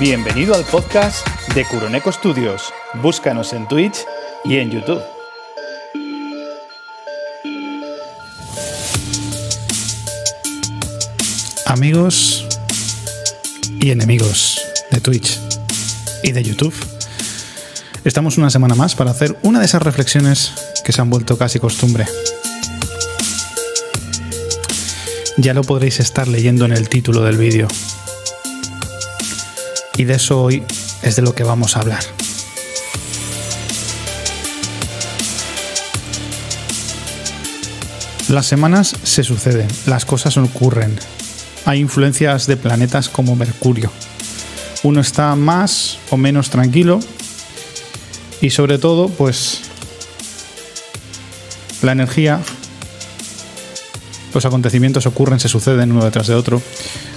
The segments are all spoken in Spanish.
Bienvenido al podcast de Curoneco Studios. Búscanos en Twitch y en YouTube. Amigos y enemigos de Twitch y de YouTube. Estamos una semana más para hacer una de esas reflexiones que se han vuelto casi costumbre. Ya lo podréis estar leyendo en el título del vídeo. Y de eso hoy es de lo que vamos a hablar. Las semanas se suceden, las cosas ocurren. Hay influencias de planetas como Mercurio. Uno está más o menos tranquilo y sobre todo, pues la energía, los acontecimientos ocurren, se suceden uno detrás de otro.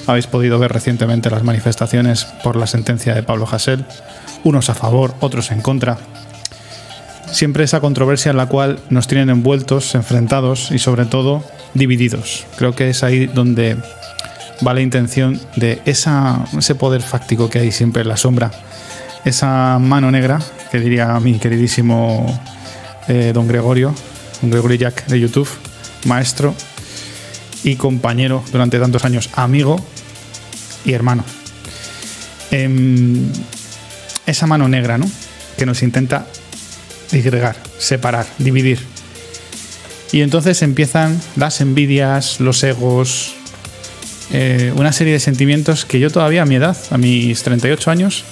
Habéis podido ver recientemente las manifestaciones por la sentencia de Pablo Hasél, unos a favor, otros en contra siempre esa controversia en la cual nos tienen envueltos, enfrentados y sobre todo divididos. Creo que es ahí donde va la intención de ese poder fáctico que hay siempre en la sombra, esa mano negra, que diría mi queridísimo eh, don Gregorio, don Gregorio Jack de YouTube, maestro y compañero durante tantos años, amigo y hermano. Em, esa mano negra, ¿no? Que nos intenta disgregar, separar, dividir. Y entonces empiezan las envidias, los egos, eh, una serie de sentimientos que yo todavía a mi edad, a mis 38 años,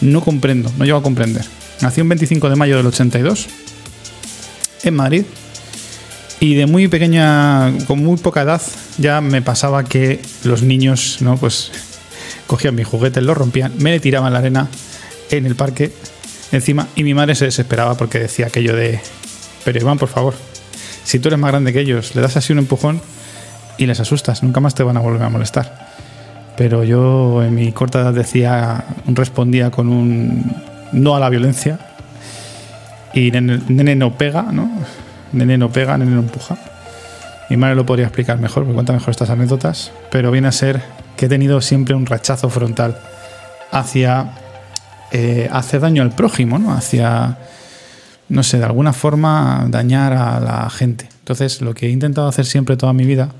no comprendo, no llego a comprender. Nací un 25 de mayo del 82 en Madrid y de muy pequeña, con muy poca edad, ya me pasaba que los niños, ¿no? Pues cogían mis juguetes, los rompían, me tiraban la arena en el parque encima y mi madre se desesperaba porque decía aquello de, pero Iván, por favor, si tú eres más grande que ellos, le das así un empujón y les asustas, nunca más te van a volver a molestar. Pero yo en mi corta edad decía, respondía con un no a la violencia y nene, no pega, ¿no? Nene no pega, nene no empuja. Mi madre lo podría explicar mejor, porque cuenta mejor estas anécdotas, pero viene a ser que he tenido siempre un rechazo frontal hacia eh, hace daño al prójimo, ¿no? Hacia, no sé, de alguna forma dañar a la gente. Entonces, lo que he intentado hacer siempre toda mi vida,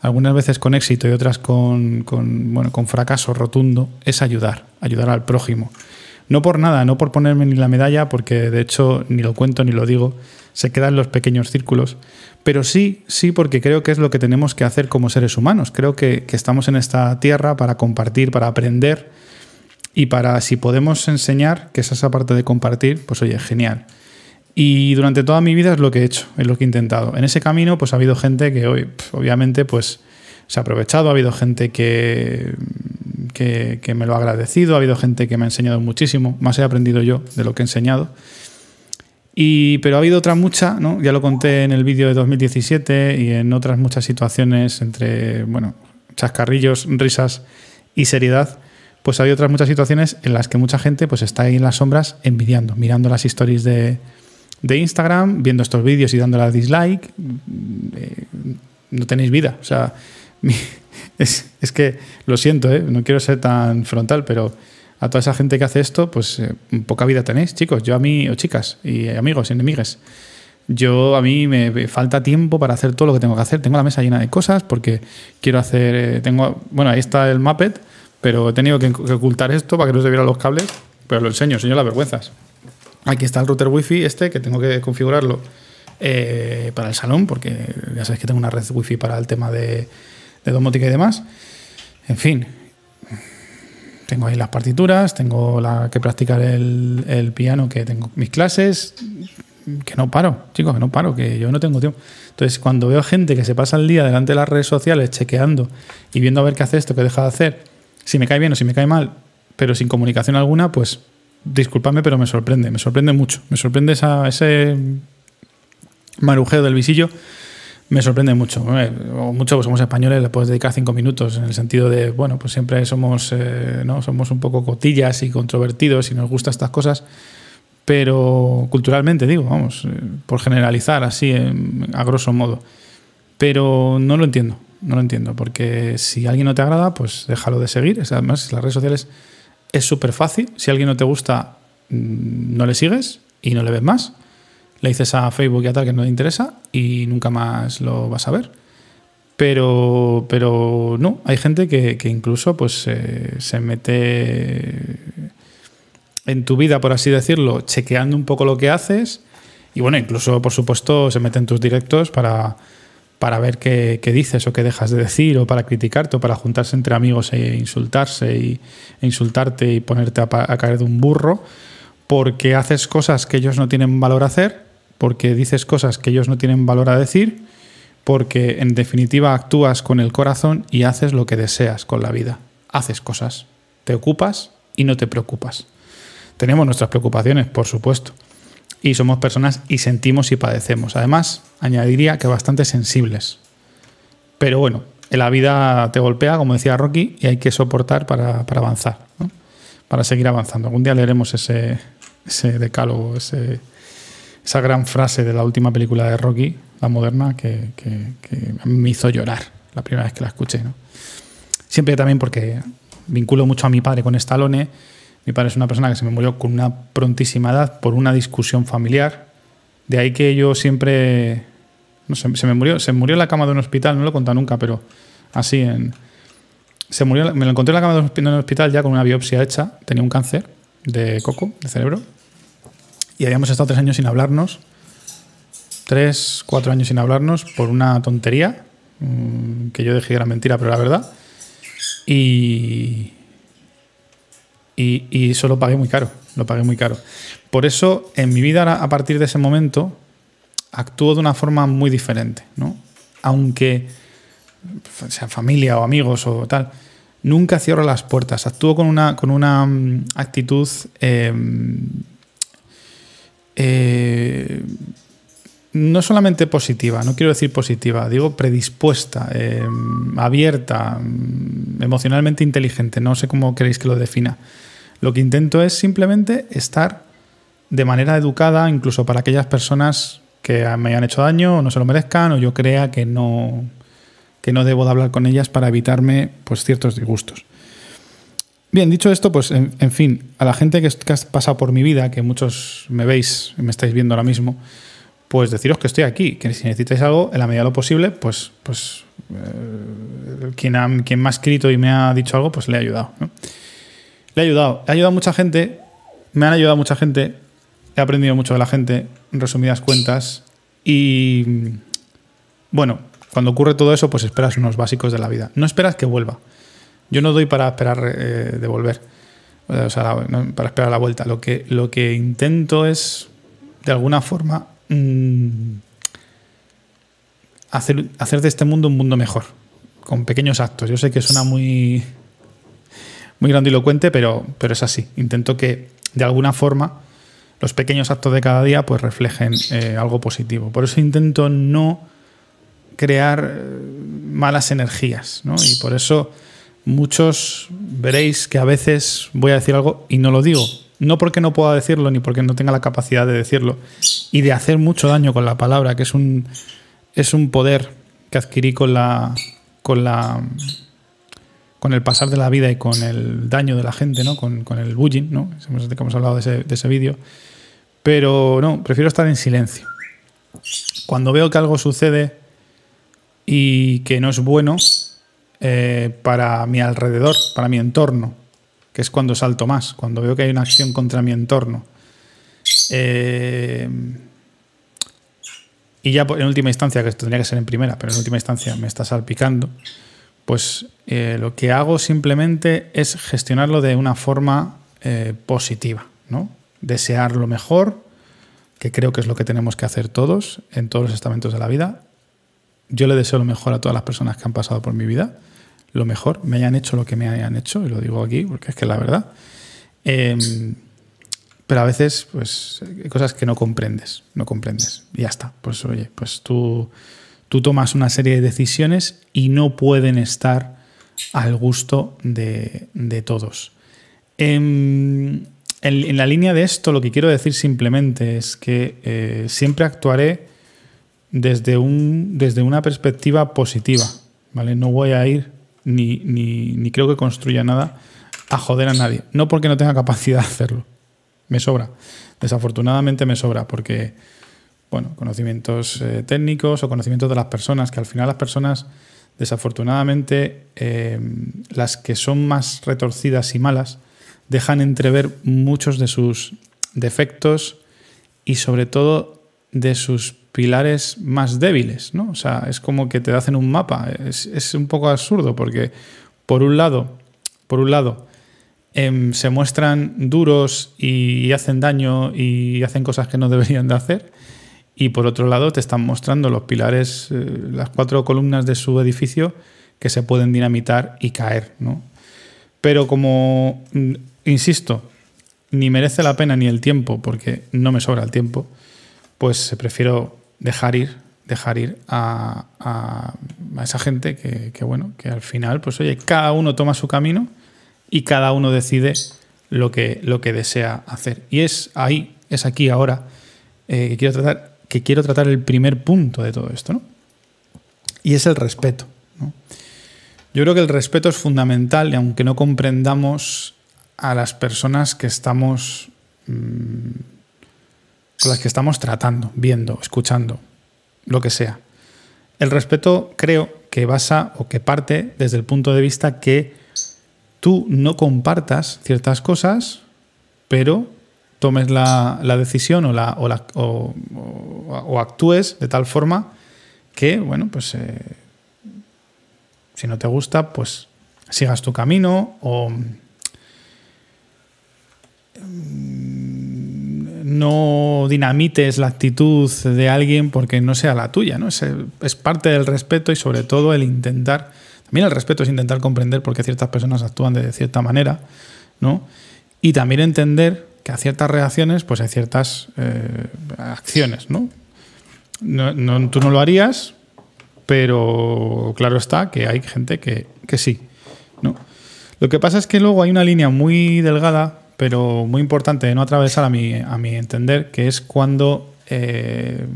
algunas veces con éxito y otras con, bueno, con fracaso rotundo, es ayudar, ayudar al prójimo. No por nada, no por ponerme ni la medalla, porque de hecho ni lo cuento ni lo digo, se quedan los pequeños círculos, pero sí, sí, porque creo que es lo que tenemos que hacer como seres humanos. Creo que, que estamos en esta tierra para compartir, para aprender y para si podemos enseñar, que es esa parte de compartir, pues oye, genial. Y durante toda mi vida es lo que he hecho, es lo que he intentado. En ese camino, pues ha habido gente que hoy, obviamente, pues se ha aprovechado, ha habido gente que, que, me lo ha agradecido, ha habido gente que me ha enseñado muchísimo, más he aprendido yo de lo que he enseñado. Y, pero ha habido otra mucha, ¿no? ya lo conté en el vídeo de 2017 y en otras muchas situaciones entre, bueno, chascarrillos, risas y seriedad, pues hay otras muchas situaciones en las que mucha gente pues está ahí en las sombras envidiando, mirando las stories de, Instagram, viendo estos vídeos y dándole a dislike. Eh, no tenéis vida. O sea, es, que lo siento, ¿eh? no quiero ser tan frontal, pero a toda esa gente que hace esto, pues eh, poca vida tenéis, chicos. Yo a mí, o chicas, y amigos, y enemigas. Yo a mí me falta tiempo para hacer todo lo que tengo que hacer. Tengo la mesa llena de cosas porque quiero hacer. Tengo, bueno, ahí está el Muppet pero he tenido que ocultar esto para que no se vieran los cables, pero lo enseño, enseño las vergüenzas. Aquí está el router wifi este, que tengo que configurarlo eh, para el salón, porque ya sabéis que tengo una red wifi para el tema de, domótica y demás. En fin, tengo ahí las partituras, tengo la que practicar el, el, piano, que tengo mis clases, que no paro, chicos, que no paro, que yo no tengo tiempo. Entonces, cuando veo gente que se pasa el día delante de las redes sociales chequeando y viendo a ver qué hace esto, qué deja de hacer, si me cae bien o si me cae mal, pero sin comunicación alguna, pues discúlpame, pero me sorprende, me sorprende mucho. Me sorprende esa, ese marujeo del visillo, me sorprende mucho. O mucho, pues somos españoles, le puedes dedicar cinco minutos en el sentido de, bueno, pues siempre somos, eh, ¿no? somos un poco cotillas y controvertidos y nos gustan estas cosas, pero culturalmente digo, vamos, eh, por generalizar así, a grosso modo. Pero no lo entiendo, no lo entiendo, porque si alguien no te agrada, pues déjalo de seguir. Además, las redes sociales es súper fácil. Si alguien no te gusta, mm, no le sigues y no le ves más. Le dices a Facebook y a tal que no le interesa y nunca más lo vas a ver. Pero, pero no, hay gente que, incluso pues, eh, se mete en tu vida, por así decirlo, chequeando un poco lo que haces. Y bueno, incluso, por supuesto, se mete en tus directos para, para ver qué, dices o qué dejas de decir, o para criticarte, o para juntarse entre amigos e insultarse y, e insultarte y ponerte a, a, caer de un burro, porque haces cosas que ellos no tienen valor hacer, porque dices cosas que ellos no tienen valor a decir porque en definitiva actúas con el corazón y haces lo que deseas con la vida. Haces cosas, te ocupas y no te preocupas. Tenemos nuestras preocupaciones, por supuesto, y somos personas y sentimos y padecemos. Además, añadiría que bastante sensibles. Pero bueno, en la vida te golpea, como decía Rocky, y hay que soportar para, avanzar, para seguir avanzando. Algún día leeremos ese, ese decálogo, esa gran frase de la última película de Rocky, la moderna, que, me hizo llorar la primera vez que la escuché. ¿no? Siempre también porque vinculo mucho a mi padre con Stallone. Mi padre es una persona que se me murió con una prontísima edad por una discusión familiar. De ahí que yo siempre. Se me murió, se murió en la cama de un hospital, no lo he contado nunca, pero así en. Se murió, me lo encontré en la cama de un hospital ya con una biopsia hecha. Tenía un cáncer de coco, de cerebro. Y habíamos estado tres años sin hablarnos tres, cuatro años sin hablarnos por una tontería, mm, que yo dije que era mentira, pero la verdad. Y, y, eso lo pagué muy caro, lo pagué muy caro. Por eso, en mi vida, a partir de ese momento, actúo de una forma muy diferente, ¿no? Aunque sea familia o amigos o tal, nunca cierro las puertas. Actúo con una, con una mm, actitud em, eh, no solamente positiva, no quiero decir positiva, digo predispuesta, eh, abierta, mm, emocionalmente inteligente, no sé cómo queréis que lo defina. Lo que intento es simplemente estar de manera educada, incluso para aquellas personas que me hayan hecho daño o no se lo merezcan, o yo crea que no, que no debo de hablar con ellas para evitarme pues, ciertos disgustos. Bien, dicho esto, pues en, fin, a la gente que, que ha pasado por mi vida, que muchos me veis y me estáis viendo ahora mismo, pues deciros que estoy aquí, que si necesitáis algo, en la medida de lo posible, pues, pues eh, quien, quien me ha escrito y me ha dicho algo, pues le he ayudado. Le he ayudado. He ayudado a mucha gente, me han ayudado mucha gente, he aprendido mucho de la gente, en resumidas cuentas, y bueno, cuando ocurre todo eso, pues esperas unos básicos de la vida. No esperas que vuelva. Yo no doy para esperar eh, de volver, o sea, para esperar la vuelta. Lo que, lo que intento es, de alguna forma, Mm, hacer, hacer de este mundo un mundo mejor, con pequeños actos. Yo sé que suena muy, muy grandilocuente, pero, pero es así. Intento que de alguna forma los pequeños actos de cada día pues reflejen eh, algo positivo. Por eso intento no crear eh, malas energías. Y por eso muchos veréis que a veces voy a decir algo y no lo digo. No porque no pueda decirlo ni porque no tenga la capacidad de decirlo y de hacer mucho daño con la palabra, que es un, es un poder que adquirí con la, con la con el pasar de la vida y con el daño de la gente, ¿no? con, el bullying, ¿no? hemos hablado de ese, de ese vídeo. Pero no, prefiero estar en silencio. Cuando veo que algo sucede y que no es bueno eh, para mi alrededor, para mi entorno, que es cuando salto más, cuando veo que hay una acción contra mi entorno. Eh, y ya en última instancia, que esto tendría que ser en primera, pero en última instancia me está salpicando, pues eh, lo que hago simplemente es gestionarlo de una forma positiva, ¿no? Desear lo mejor, que creo que es lo que tenemos que hacer todos en todos los estamentos de la vida. Yo le deseo lo mejor a todas las personas que han pasado por mi vida lo mejor, me hayan hecho lo que me hayan hecho, y lo digo aquí porque es que la verdad. Em, pero a veces, pues, hay cosas que no comprendes, no comprendes. Y ya está. Pues, oye, pues tú, tú tomas una serie de decisiones y no pueden estar al gusto de, todos. Em, en, la línea de esto, lo que quiero decir simplemente es que eh, siempre actuaré desde, un, desde una perspectiva positiva. ¿vale? No voy a ir ni, ni, creo que construya nada a joder a nadie. No porque no tenga capacidad de hacerlo. Me sobra. Desafortunadamente me sobra porque, bueno, conocimientos eh, técnicos o conocimientos de las personas, que al final las personas, desafortunadamente, eh, las que son más retorcidas y malas, dejan entrever muchos de sus defectos y sobre todo de sus pilares más débiles, ¿no? O sea, es como que te hacen un mapa. Es, un poco absurdo porque, por un lado, por un lado, em, se muestran duros y hacen daño y hacen cosas que no deberían de hacer. Y por otro lado, te están mostrando los pilares, eh, las cuatro columnas de su edificio que se pueden dinamitar y caer, ¿no? Pero como, mm, insisto, ni merece la pena ni el tiempo, porque no me sobra el tiempo, pues prefiero dejar ir, dejar ir a, esa gente que, bueno, que al final, pues oye, cada uno toma su camino y cada uno decide lo que, lo que desea hacer. Y es ahí, es aquí ahora, eh, que, quiero tratar, que quiero tratar el primer punto de todo esto, ¿no? Y es el respeto. Yo creo que el respeto es fundamental y aunque no comprendamos a las personas que estamos mm, con las que estamos tratando, viendo, escuchando, lo que sea. El respeto creo que basa o que parte desde el punto de vista que tú no compartas ciertas cosas, pero tomes la, decisión o, la, o, actúes de tal forma que, bueno, pues eh, si no te gusta, pues sigas tu camino o no dinamites la actitud de alguien porque no sea la tuya, ¿no? Es, es, parte del respeto y sobre todo el intentar, también el respeto es intentar comprender por qué ciertas personas actúan de cierta manera, ¿no? Y también entender que a ciertas reacciones pues hay ciertas eh, acciones, ¿no? ¿no? Tú no lo harías, pero claro está que hay gente que, que sí, ¿no? Lo que pasa es que luego hay una línea muy delgada pero muy importante de no atravesar a mi, a mi entender, que es cuando eh,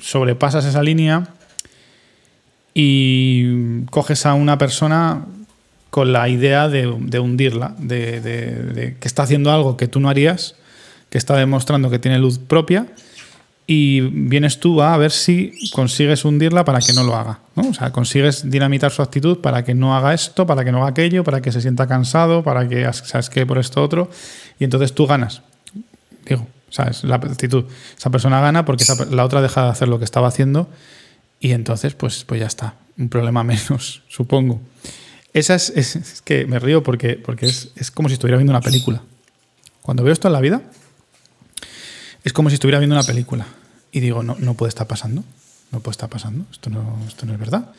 sobrepasas esa línea y coges a una persona con la idea de, hundirla, de, que está haciendo algo que tú no harías, que está demostrando que tiene luz propia y vienes tú a ver si consigues hundirla para que no lo haga. O sea, consigues dinamitar su actitud para que no haga esto, para que no haga aquello, para que se sienta cansado, para que, ¿sabes qué? Por esto otro. Y entonces tú ganas. Digo, ¿sabes? La actitud. Esa persona gana porque la otra deja de hacer lo que estaba haciendo y entonces, pues, pues ya está. Un problema menos, supongo. Esa es, es, que me río porque, porque es, es como si estuviera viendo una película. Cuando veo esto en la vida, es como si estuviera viendo una película y digo, no, no puede estar pasando, no puede estar pasando, esto no, esto no es verdad.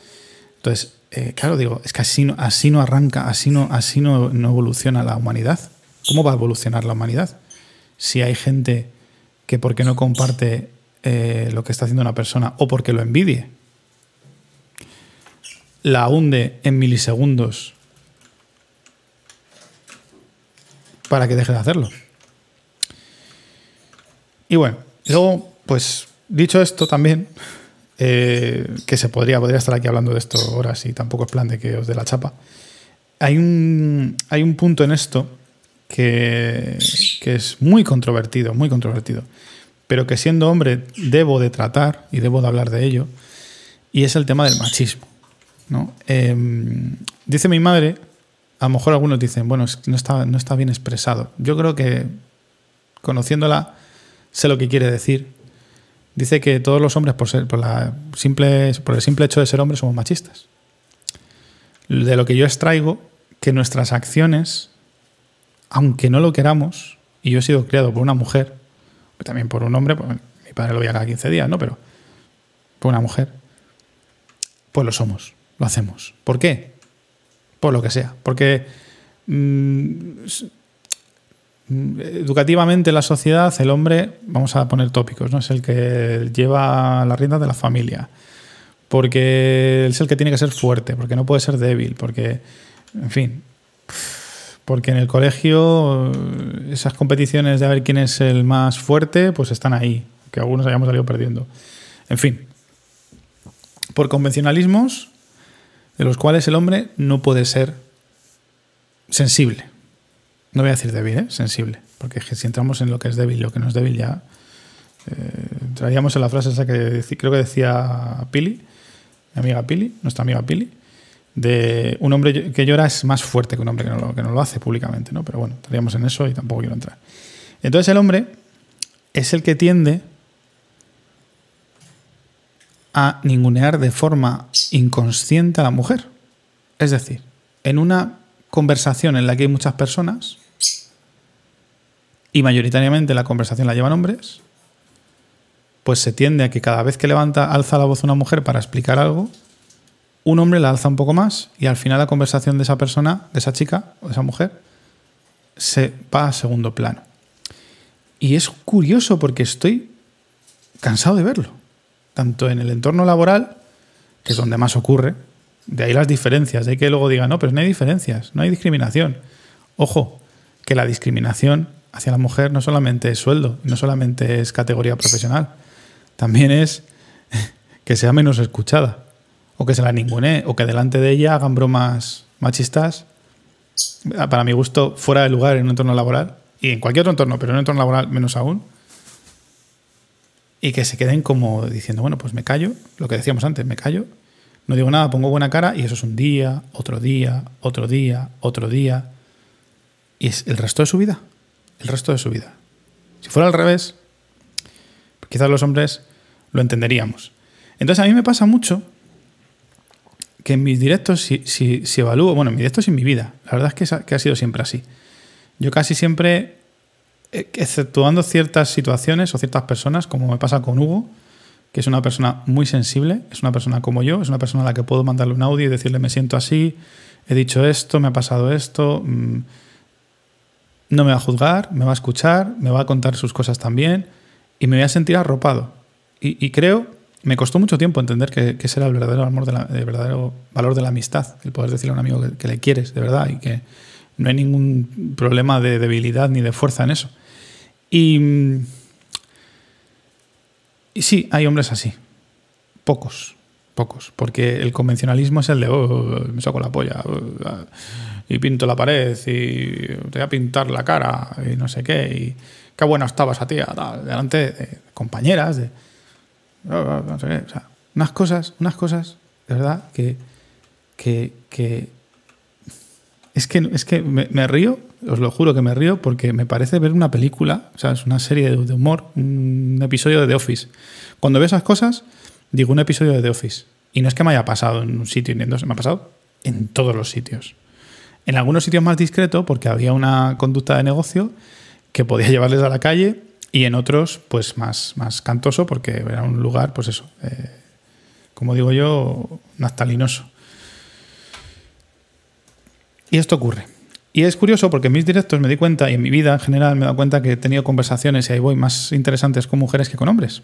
Entonces, eh, claro, digo, es que así no, así no arranca, así, no, así no, no evoluciona la humanidad. ¿Cómo va a evolucionar la humanidad? Si hay gente que porque no comparte eh, lo que está haciendo una persona o porque lo envidie, la hunde en milisegundos para que deje de hacerlo. Y bueno, luego pues dicho esto también, eh, que se podría, podría estar aquí hablando de esto horas y tampoco es plan de que os dé la chapa. Hay un, hay un punto en esto que, que es muy controvertido, muy controvertido, pero que siendo hombre debo de tratar y debo de hablar de ello, y es el tema del machismo. ¿no? Em, dice mi madre, a lo mejor algunos dicen, bueno, no está, no está bien expresado. Yo creo que conociéndola sé lo que quiere decir dice que todos los hombres, por, ser, por, la simple, por el simple hecho de ser hombres, somos machistas. De lo que yo extraigo, que nuestras acciones, aunque no lo queramos, y yo he sido criado por una mujer, también por un hombre, pues, mi padre lo veía cada 15 días, ¿no? Pero por una mujer, pues lo somos, lo hacemos. ¿Por qué? Por lo que sea. Porque mm, educativamente en la sociedad el hombre, vamos a poner tópicos, ¿no? es el que lleva las riendas de la familia, porque es el que tiene que ser fuerte, porque no puede ser débil, porque, en fin, porque en el colegio esas competiciones de a ver quién es el más fuerte, pues están ahí, que algunos hayamos salido perdiendo. En fin, por convencionalismos de los cuales el hombre no puede ser sensible no voy a decir débil, ¿eh? sensible, porque si entramos en lo que es débil y lo que no es débil ya eh, entraríamos en la frase esa que creo que decía Pili, mi amiga Pili, nuestra amiga Pili, de un hombre que llora es más fuerte que un hombre que no lo, que no lo hace públicamente, ¿no? Pero bueno, estaríamos en eso y tampoco quiero entrar. Entonces el hombre es el que tiende a ningunear de forma inconsciente a la mujer. Es decir, en una conversación en la que hay muchas personas, y mayoritariamente la conversación la llevan hombres, pues se tiende a que cada vez que levanta, alza la voz una mujer para explicar algo, un hombre la alza un poco más y al final la conversación de esa persona, de esa chica o de esa mujer, se va a segundo plano. Y es curioso porque estoy cansado de verlo, tanto en el entorno laboral, que es donde más ocurre, de ahí las diferencias, de ahí que luego digan, no, pero no hay diferencias, no hay discriminación. Ojo, que la discriminación hacia la mujer no solamente es sueldo, no solamente es categoría profesional, también es que sea menos escuchada o que se la ningune, o que delante de ella hagan bromas machistas, para mi gusto, fuera de lugar en un entorno laboral, y en cualquier otro entorno, pero en un entorno laboral menos aún, y que se queden como diciendo, bueno, pues me callo, lo que decíamos antes, me callo, no digo nada, pongo buena cara, y eso es un día, otro día, otro día, otro día, y es el resto de su vida, el resto de su vida. Si fuera al revés, quizás los hombres lo entenderíamos. Entonces a mí me pasa mucho que en mis directos, si, si, evalúo, bueno, en mis directos y en mi vida, la verdad es que, ha sido siempre así. Yo casi siempre, eh, exceptuando ciertas situaciones o ciertas personas, como me pasa con Hugo, que es una persona muy sensible, es una persona como yo, es una persona a la que puedo mandarle un audio y decirle me siento así, he dicho esto, me ha pasado esto, mm, no me va a juzgar, me va a escuchar, me va a contar sus cosas también y me voy a sentir arropado. y creo me costó mucho tiempo entender que, ese era el verdadero amor, el verdadero valor de la amistad, el poder decirle a un amigo que, le quieres de verdad y que no hay ningún problema de debilidad ni de fuerza en eso. Y, y sí, hay hombres así, pocos, pocos, porque el convencionalismo es el de, oh, me saco la polla oh, y pinto la pared y te voy a pintar la cara y no sé qué, y qué buena estaba esa tía, delante de compañeras, de unas cosas, unas cosas, de verdad, que, que, es que, es que me, río, os lo juro que me río, porque me parece ver una película, o sea, es una serie de, humor, un episodio de The Office. Cuando veo esas cosas, digo un episodio de The Office. Y no es que me haya pasado en un sitio me ha pasado en todos los sitios. En algunos sitios más discreto, porque había una conducta de negocio que podía llevarles a la calle y en otros, pues más, más cantoso, porque era un lugar, pues eso, eh, como digo yo, naftalinoso. Y esto ocurre. Y es curioso porque en mis directos me di cuenta, y en mi vida en general me he dado cuenta que he tenido conversaciones, y ahí voy, más interesantes con mujeres que con hombres.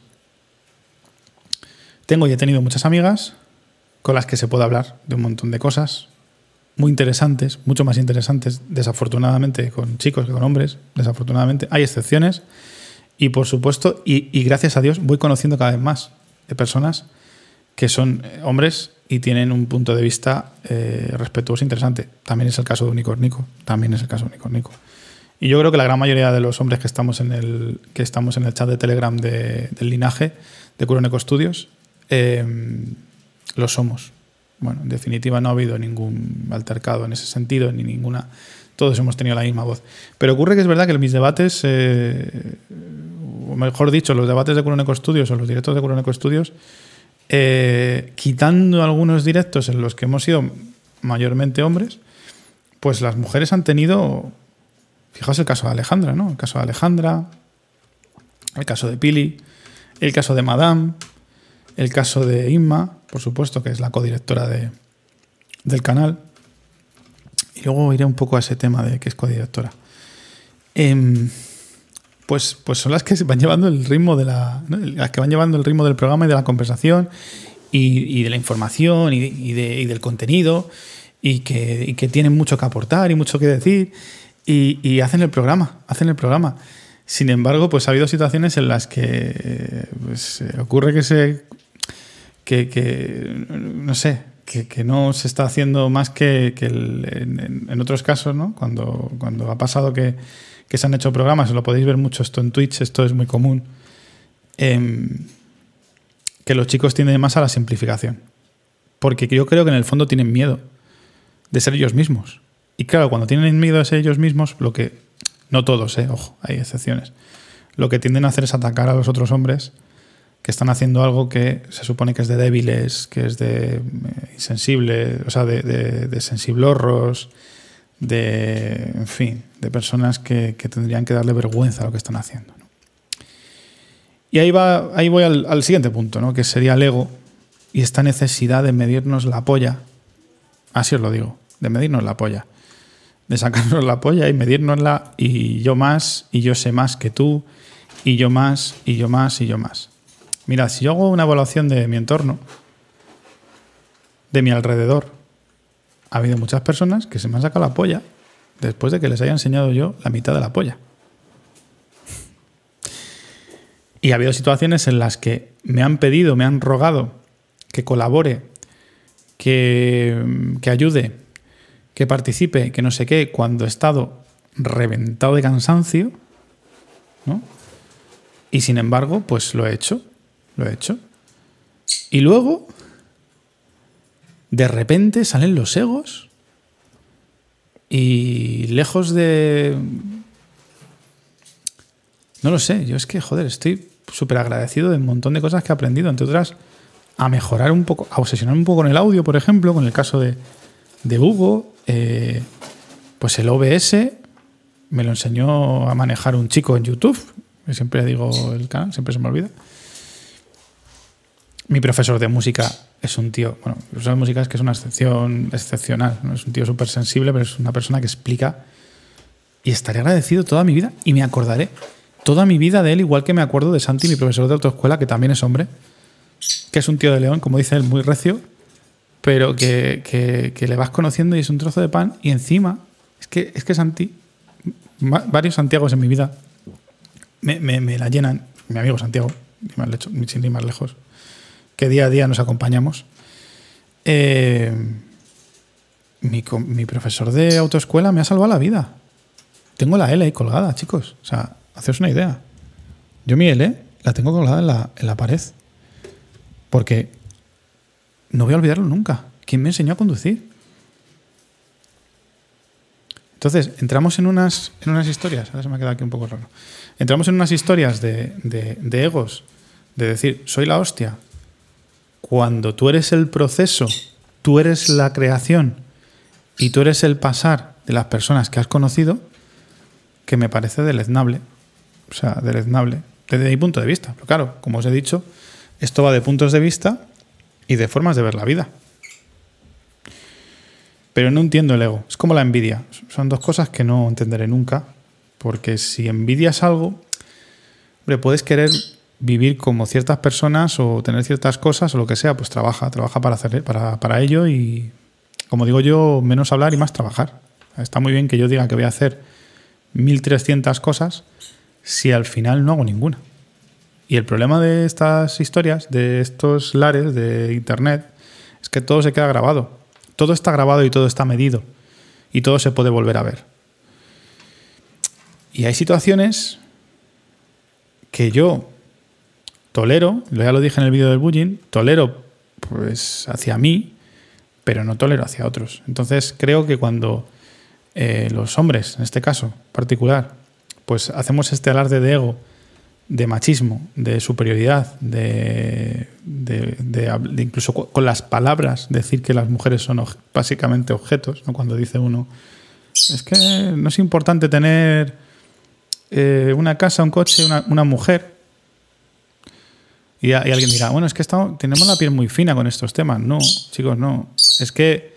Tengo y he tenido muchas amigas con las que se puede hablar de un montón de cosas muy interesantes, mucho más interesantes, desafortunadamente, con chicos que con hombres, desafortunadamente. Hay excepciones, y por supuesto, y, gracias a Dios, voy conociendo cada vez más de personas que son eh, hombres y tienen un punto de vista eh, respetuoso e interesante. También es el caso de Unicornico. También es el caso de Unicornico. Y yo creo que la gran mayoría de los hombres que estamos en el, que estamos en el chat de Telegram del linaje de Curoneco Studios eh, lo somos. Bueno, en definitiva no ha habido ningún altercado en ese sentido, ni ninguna todos hemos tenido la misma voz. Pero ocurre que es verdad que mis debates, eh, o mejor dicho, los debates de Curoneco Studios o los directos de Curoneco Studios, eh, quitando algunos directos en los que hemos sido mayormente hombres, pues las mujeres han tenido, fijaos el caso de Alejandra, ¿no? El caso de Alejandra, el caso de Pili, el caso de Madame, el caso de Inma, por supuesto, que es la codirectora de, del canal. Y luego iré un poco a ese tema de que es codirectora. Em, pues, pues son las que van llevando el ritmo de la. las que van llevando el ritmo del programa y de la conversación y, de la información y, del contenido. Y que, tienen mucho que aportar y mucho que decir. Y, hacen el programa. Hacen el programa. Sin embargo, pues ha habido situaciones en las que pues, ocurre que se. Que, que, no sé, que, no se está haciendo más que, en, otros casos, ¿no? Cuando, cuando ha pasado que, se han hecho programas, lo podéis ver mucho esto en Twitch, esto es muy común, em, que los chicos tienden más a la simplificación. Porque yo creo que en el fondo tienen miedo de ser ellos mismos. Y claro, cuando tienen miedo de ser ellos mismos, lo que. No todos, ¿eh? ojo, hay excepciones. Lo que tienden a hacer es atacar a los otros hombres que están haciendo algo que se supone que es de débiles, que es de eh, insensible, o sea, de, de, sensiblorros, de, en fin, de personas que, tendrían que darle vergüenza a lo que están haciendo. Y ahí, va, ahí voy al, al, siguiente punto, ¿no? que sería el ego y esta necesidad de medirnos la polla, así os lo digo, de medirnos la polla, de sacarnos la polla y medirnosla y yo más, y yo sé más que tú, y yo más, y yo más, y yo más. Mira, si yo hago una evaluación de mi entorno, de mi alrededor, ha habido muchas personas que se me han sacado la polla después de que les haya enseñado yo la mitad de la polla. Y ha habido situaciones en las que me han pedido, me han rogado que colabore, que, que ayude, que participe, que no sé qué, cuando he estado reventado de cansancio, ¿no? Y sin embargo, pues lo he hecho lo he hecho. Y luego, de repente salen los egos y lejos de... No lo sé, yo es que, joder, estoy súper agradecido de un montón de cosas que he aprendido, entre otras, a mejorar un poco, a obsesionar un poco con el audio, por ejemplo, con el caso de, de Hugo. Eh, pues el OBS me lo enseñó a manejar un chico en YouTube, siempre digo el canal, siempre se me olvida. Mi profesor de música es un tío, bueno, mi profesor de música es que es una excepción excepcional, es un tío súper sensible, pero es una persona que explica y estaré agradecido toda mi vida y me acordaré toda mi vida de él, igual que me acuerdo de Santi, mi profesor de autoescuela, que también es hombre, que es un tío de león, como dice él, muy recio, pero que, le vas conociendo y es un trozo de pan y encima, es que, es que Santi, varios Santiagos en mi vida me, la llenan, mi amigo Santiago, sin ir más lejos, que día a día nos acompañamos. Eh, mi, profesor de autoescuela me ha salvado la vida. Tengo la L ahí colgada, chicos. O sea, haceos una idea. Yo mi L la tengo colgada en la, pared. Porque no voy a olvidarlo nunca. ¿Quién me enseñó a conducir? Entonces, entramos en unas, en unas historias. Ahora se me ha quedado aquí un poco raro. Entramos en unas historias de, de egos. De decir, soy la hostia, cuando tú eres el proceso, tú eres la creación y tú eres el pasar de las personas que has conocido, que me parece deleznable. O sea, deleznable. Desde mi punto de vista. Claro, como os he dicho, esto va de puntos de vista y de formas de ver la vida. Pero no entiendo el ego. Es como la envidia. Son dos cosas que no entenderé nunca. Porque si envidias algo, hombre, puedes querer vivir como ciertas personas o tener ciertas cosas o lo que sea, pues trabaja, trabaja para, hacer, para, para ello y, como digo yo, menos hablar y más trabajar. Está muy bien que yo diga que voy a hacer 1300 cosas si al final no hago ninguna. Y el problema de estas historias, de estos lares de Internet, es que todo se queda grabado. Todo está grabado y todo está medido. Y todo se puede volver a ver. Y hay situaciones que yo tolero, ya lo dije en el vídeo del bullying, tolero pues hacia mí, pero no tolero hacia otros. Entonces creo que cuando eh, los hombres, en este caso particular, pues hacemos este alarde de ego, de machismo, de superioridad, de, incluso con las palabras decir que las mujeres son básicamente objetos, ¿no? cuando dice uno, es que no es importante tener eh, una casa, un coche, una mujer, y, alguien dirá, bueno, es que estamos, tenemos la piel muy fina con estos temas. No, chicos, no. Es que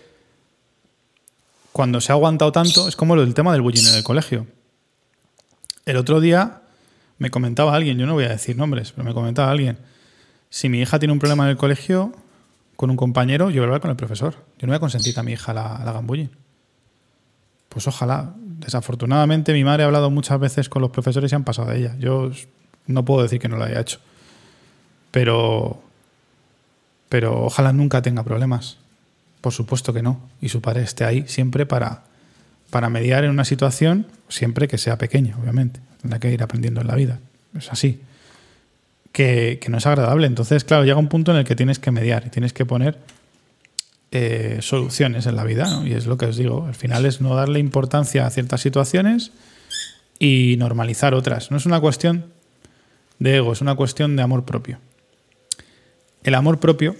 cuando se ha aguantado tanto, es como el tema del bullying en el colegio. El otro día me comentaba alguien, yo no voy a decir nombres, pero me comentaba alguien, si mi hija tiene un problema en el colegio con un compañero, yo voy a hablar con el profesor. Yo no voy a consentir a mi hija la, la hagan bullying. Pues ojalá. Desafortunadamente mi madre ha hablado muchas veces con los profesores y han pasado de ella. Yo no puedo decir que no lo haya hecho. Pero, pero ojalá nunca tenga problemas. Por supuesto que no. Y su padre esté ahí siempre para, para mediar en una situación, siempre que sea pequeña, obviamente. Tendrá que ir aprendiendo en la vida. Es así. Que, no es agradable. Entonces, claro, llega un punto en el que tienes que mediar y tienes que poner eh, soluciones en la vida. Y es lo que os digo. Al final es no darle importancia a ciertas situaciones y normalizar otras. No es una cuestión de ego, es una cuestión de amor propio. El amor propio,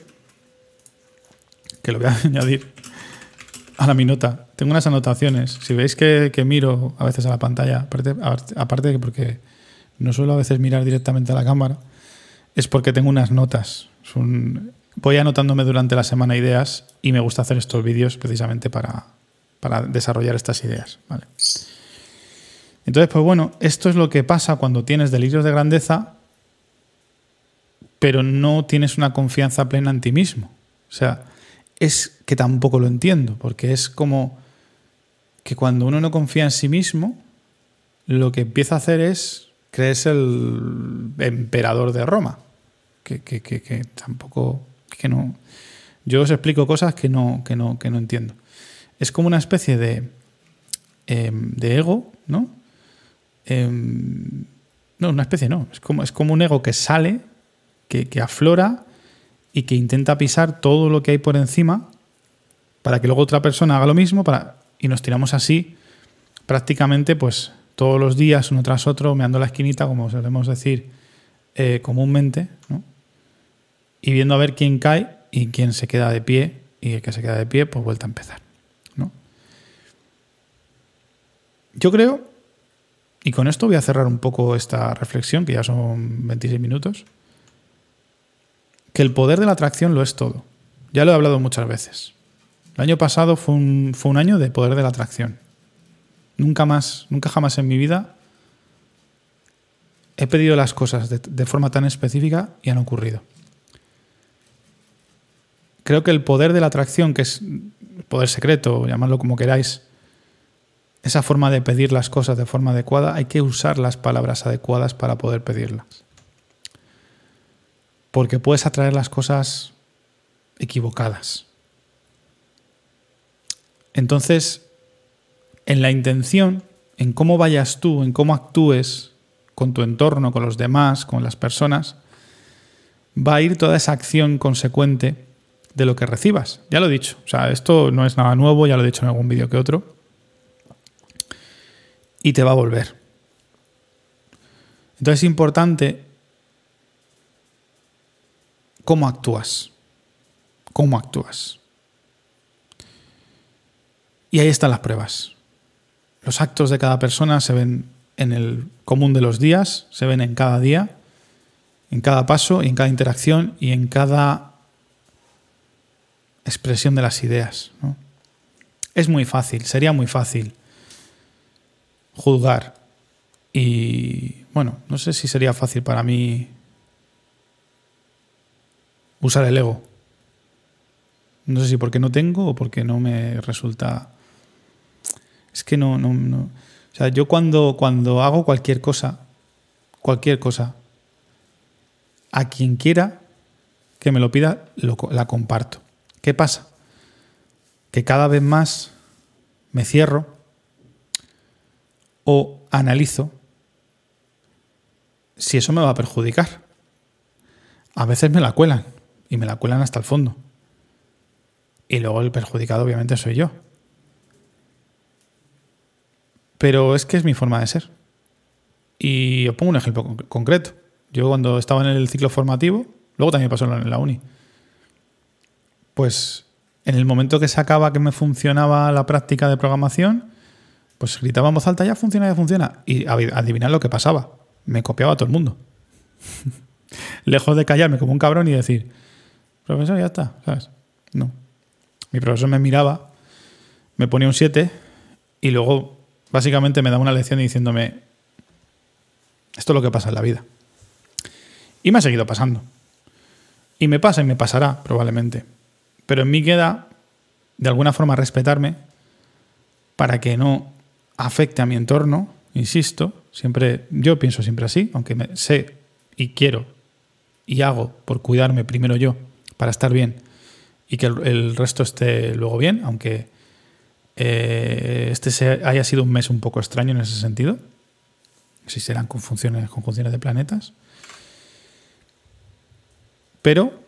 que lo voy a añadir a la minuta, tengo unas anotaciones. Si veis que, miro a veces a la pantalla, aparte, de porque no suelo a veces mirar directamente a la cámara, es porque tengo unas notas. voy anotándome durante la semana ideas y me gusta hacer estos vídeos precisamente para, para desarrollar estas ideas. ¿vale? Entonces, pues bueno, esto es lo que pasa cuando tienes delirios de grandeza, pero no tienes una confianza plena en ti mismo. O sea, es que tampoco lo entiendo, porque es como que cuando uno no confía en sí mismo, lo que empieza a hacer es creerse el emperador de Roma. Que, tampoco, que no. Yo os explico cosas que no, que no, que no entiendo. Es como una especie de, em, de ego, ¿no? Em, no, una especie no. Es como, es como un ego que sale, que, aflora y que intenta pisar todo lo que hay por encima para que luego otra persona haga lo mismo para, y nos tiramos así prácticamente pues todos los días uno tras otro meando la esquinita como solemos decir eh, comúnmente y viendo a ver quién cae y quién se queda de pie y el que se queda de pie pues vuelta a empezar ¿no? yo creo y con esto voy a cerrar un poco esta reflexión, que ya son 26 minutos. Que el poder de la atracción lo es todo. Ya lo he hablado muchas veces. El año pasado fue un, fue un año de poder de la atracción. Nunca más, nunca jamás en mi vida he pedido las cosas de, de forma tan específica y han ocurrido. Creo que el poder de la atracción, que es el poder secreto, llamadlo como queráis, esa forma de pedir las cosas de forma adecuada, hay que usar las palabras adecuadas para poder pedirlas. Porque puedes atraer las cosas equivocadas. Entonces, en la intención, en cómo vayas tú, en cómo actúes con tu entorno, con los demás, con las personas, va a ir toda esa acción consecuente de lo que recibas. Ya lo he dicho. O sea, esto no es nada nuevo, ya lo he dicho en algún vídeo que otro y te va a volver. Entonces es importante cómo actúas. Cómo actúas. Y ahí están las pruebas. Los actos de cada persona se ven en el común de los días, se ven en cada día, en cada paso y en cada interacción y en cada expresión de las ideas. Es muy fácil, sería muy fácil juzgar. Y bueno, no sé si sería fácil para mí usar el ego. No sé si porque no tengo o porque no me resulta. Es que no, no, no. O sea, yo cuando, cuando hago cualquier cosa, cualquier cosa, a quien quiera que me lo pida, la comparto. ¿Qué pasa? Que cada vez más me cierro o analizo si eso me va a perjudicar. A veces me la cuelan y me la cuelan hasta el fondo. Y luego el perjudicado obviamente soy yo. Pero es que es mi forma de ser. Y os pongo un ejemplo concreto. Yo cuando estaba en el ciclo formativo, luego también pasó en la uni, pues en el momento que se acaba que me funcionaba la práctica de programación, pues gritaba en voz alta, ya funciona, ya funciona. Y adivinar lo que pasaba. Me copiaba a todo el mundo. Lejos de callarme como un cabrón y decir, profesor, ya está, ¿sabes? No. Mi profesor me miraba, me ponía un 7 y luego básicamente me daba una lección diciéndome, esto es lo que pasa en la vida. Y me ha seguido pasando. Y me pasa y me pasará, probablemente. Pero en mí queda, de alguna forma, respetarme para que no afecte a mi entorno, insisto, siempre, yo pienso siempre así, aunque me, sé y quiero y hago por cuidarme primero yo, para estar bien, y que el, resto esté luego bien, aunque eh, este haya sido un mes un poco extraño en ese sentido. Si serán conjunciones, conjunciones de planetas. Pero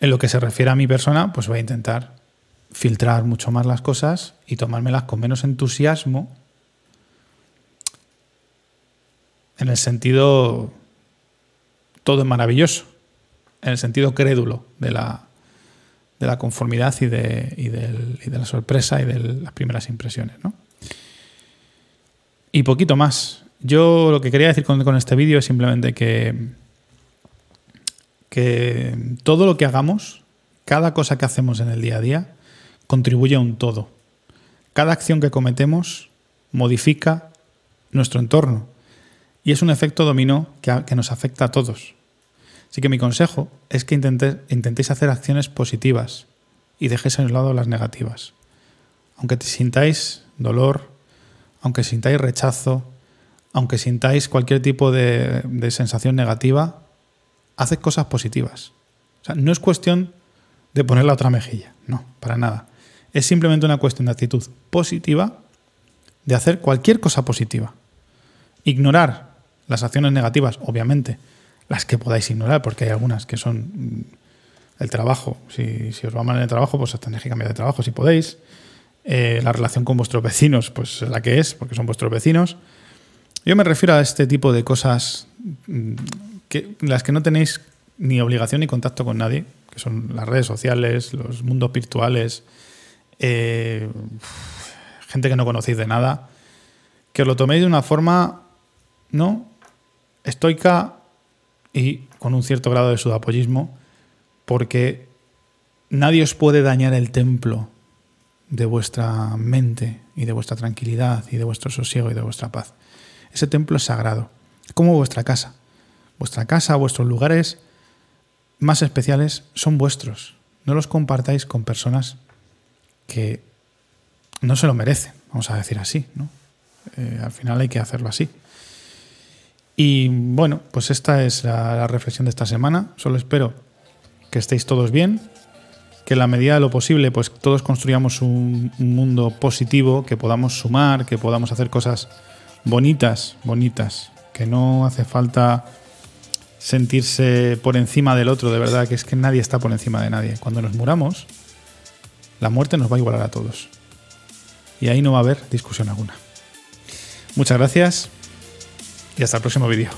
en lo que se refiere a mi persona, pues voy a intentar filtrar mucho más las cosas y tomármelas con menos entusiasmo. En el sentido, todo es maravilloso. En el sentido crédulo de la, de la conformidad y de, y, de la sorpresa y de las primeras impresiones. ¿no? Y poquito más. Yo lo que quería decir con, con este vídeo es simplemente que que todo lo que hagamos, cada cosa que hacemos en el día a día, contribuye a un todo. Cada acción que cometemos modifica nuestro entorno y es un efecto dominó que, nos afecta a todos. Así que mi consejo es que intentéis hacer acciones positivas y dejéis a un lado las negativas. Aunque te sintáis dolor, aunque sintáis rechazo, aunque sintáis cualquier tipo de sensación negativa, haced cosas positivas. O sea, no es cuestión de poner la otra mejilla, no, para nada. Es simplemente una cuestión de actitud positiva, de hacer cualquier cosa positiva. Ignorar las acciones negativas, obviamente, las que podáis ignorar, porque hay algunas que son mm, el trabajo. Si, os va mal en el trabajo, pues tenéis que cambiar de trabajo si podéis. Eh, la relación con vuestros vecinos, pues la que es, porque son vuestros vecinos. Yo me refiero a este tipo de cosas mm, las que no tenéis ni obligación ni contacto con nadie, que son las redes sociales, los mundos virtuales, eh, gente que no conocéis de nada, que os lo toméis de una forma, ¿no? Estoica y con un cierto grado de sudapollismo, porque nadie os puede dañar el templo de vuestra mente y de vuestra tranquilidad y de vuestro sosiego y de vuestra paz. Ese templo es sagrado, como vuestra casa. Vuestra casa, vuestros lugares más especiales son vuestros. No los compartáis con personas que no se lo merecen, vamos a decir así. ¿no? Eh, al final hay que hacerlo así. Y bueno, pues esta es la, reflexión de esta semana. Solo espero que estéis todos bien, que en la medida de lo posible, pues todos construyamos un, un, mundo positivo, que podamos sumar, que podamos hacer cosas bonitas, bonitas, que no hace falta sentirse por encima del otro, de verdad, que es que nadie está por encima de nadie. Cuando nos muramos, la muerte nos va a igualar a todos. Y ahí no va a haber discusión alguna. Muchas gracias y hasta el próximo vídeo.